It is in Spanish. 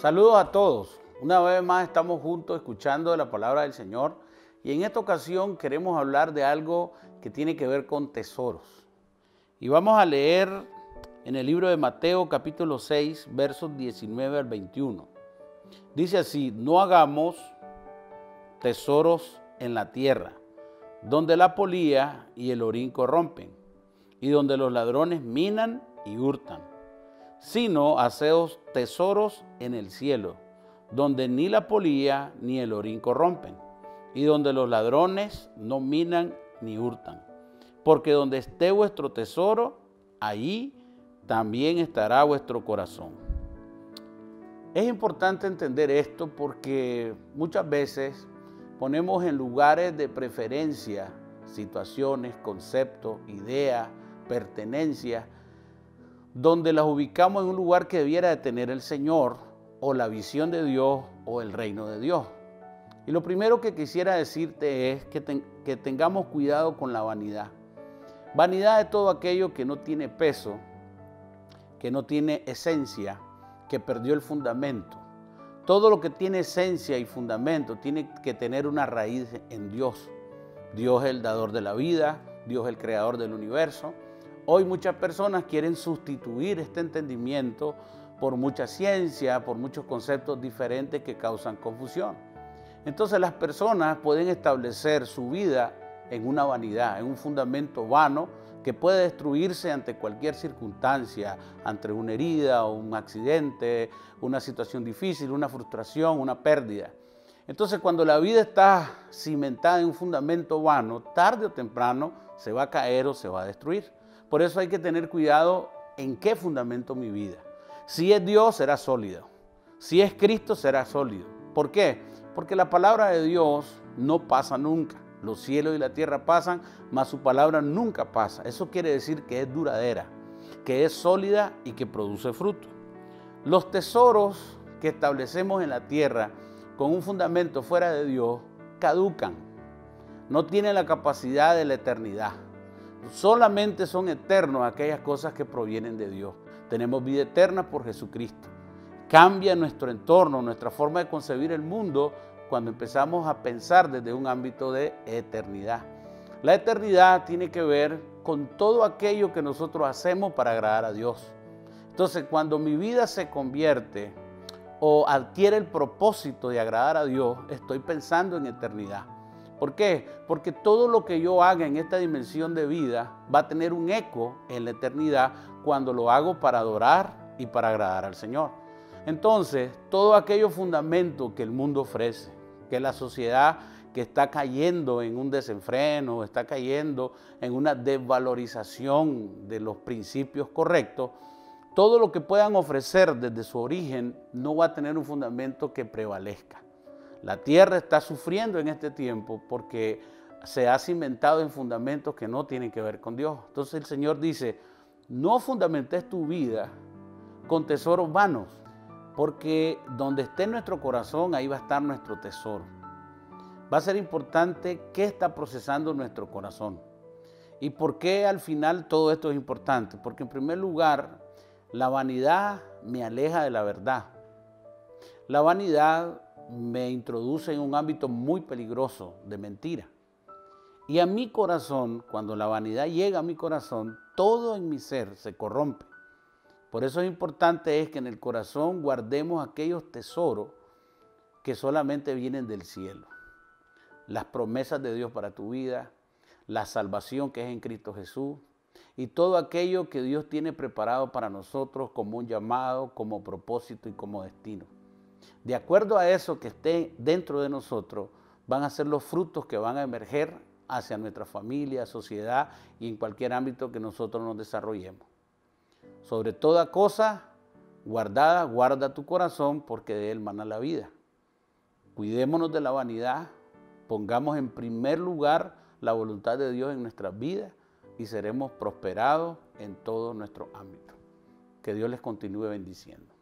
Saludos a todos. Una vez más estamos juntos escuchando la palabra del Señor y en esta ocasión queremos hablar de algo que tiene que ver con tesoros. Y vamos a leer en el libro de Mateo capítulo 6 versos 19 al 21. Dice así, no hagamos tesoros en la tierra, donde la polía y el orín corrompen, y donde los ladrones minan y hurtan sino haceos tesoros en el cielo, donde ni la polía ni el orín corrompen, y donde los ladrones no minan ni hurtan. Porque donde esté vuestro tesoro, allí también estará vuestro corazón. Es importante entender esto porque muchas veces ponemos en lugares de preferencia situaciones, conceptos, ideas, pertenencias, donde las ubicamos en un lugar que debiera de tener el Señor o la visión de Dios o el reino de Dios. Y lo primero que quisiera decirte es que, que tengamos cuidado con la vanidad. Vanidad de todo aquello que no tiene peso, que no tiene esencia, que perdió el fundamento. Todo lo que tiene esencia y fundamento tiene que tener una raíz en Dios. Dios es el dador de la vida, Dios es el creador del universo. Hoy muchas personas quieren sustituir este entendimiento por mucha ciencia, por muchos conceptos diferentes que causan confusión. Entonces las personas pueden establecer su vida en una vanidad, en un fundamento vano que puede destruirse ante cualquier circunstancia, ante una herida un accidente, una situación difícil, una frustración, una pérdida. Entonces cuando la vida está cimentada en un fundamento vano, tarde o temprano se va a caer o se va a destruir. Por eso hay que tener cuidado en qué fundamento mi vida. Si es Dios, será sólido. Si es Cristo, será sólido. ¿Por qué? Porque la palabra de Dios no pasa nunca. Los cielos y la tierra pasan, mas su palabra nunca pasa. Eso quiere decir que es duradera, que es sólida y que produce fruto. Los tesoros que establecemos en la tierra con un fundamento fuera de Dios caducan. No tienen la capacidad de la eternidad. Solamente son eternos aquellas cosas que provienen de Dios. Tenemos vida eterna por Jesucristo. Cambia nuestro entorno, nuestra forma de concebir el mundo cuando empezamos a pensar desde un ámbito de eternidad. La eternidad tiene que ver con todo aquello que nosotros hacemos para agradar a Dios. Entonces, cuando mi vida se convierte o adquiere el propósito de agradar a Dios, estoy pensando en eternidad. ¿Por qué? Porque todo lo que yo haga en esta dimensión de vida va a tener un eco en la eternidad cuando lo hago para adorar y para agradar al Señor. Entonces, todo aquello fundamento que el mundo ofrece, que la sociedad que está cayendo en un desenfreno, está cayendo en una desvalorización de los principios correctos, todo lo que puedan ofrecer desde su origen no va a tener un fundamento que prevalezca. La tierra está sufriendo en este tiempo porque se ha cimentado en fundamentos que no tienen que ver con Dios. Entonces el Señor dice, no fundamentes tu vida con tesoros vanos, porque donde esté nuestro corazón, ahí va a estar nuestro tesoro. Va a ser importante qué está procesando nuestro corazón. ¿Y por qué al final todo esto es importante? Porque en primer lugar, la vanidad me aleja de la verdad. La vanidad me introduce en un ámbito muy peligroso de mentira. Y a mi corazón, cuando la vanidad llega a mi corazón, todo en mi ser se corrompe. Por eso es importante es que en el corazón guardemos aquellos tesoros que solamente vienen del cielo. Las promesas de Dios para tu vida, la salvación que es en Cristo Jesús y todo aquello que Dios tiene preparado para nosotros como un llamado, como propósito y como destino. De acuerdo a eso que esté dentro de nosotros, van a ser los frutos que van a emerger hacia nuestra familia, sociedad y en cualquier ámbito que nosotros nos desarrollemos. Sobre toda cosa guardada, guarda tu corazón porque de él mana la vida. Cuidémonos de la vanidad, pongamos en primer lugar la voluntad de Dios en nuestras vidas y seremos prosperados en todo nuestro ámbito. Que Dios les continúe bendiciendo.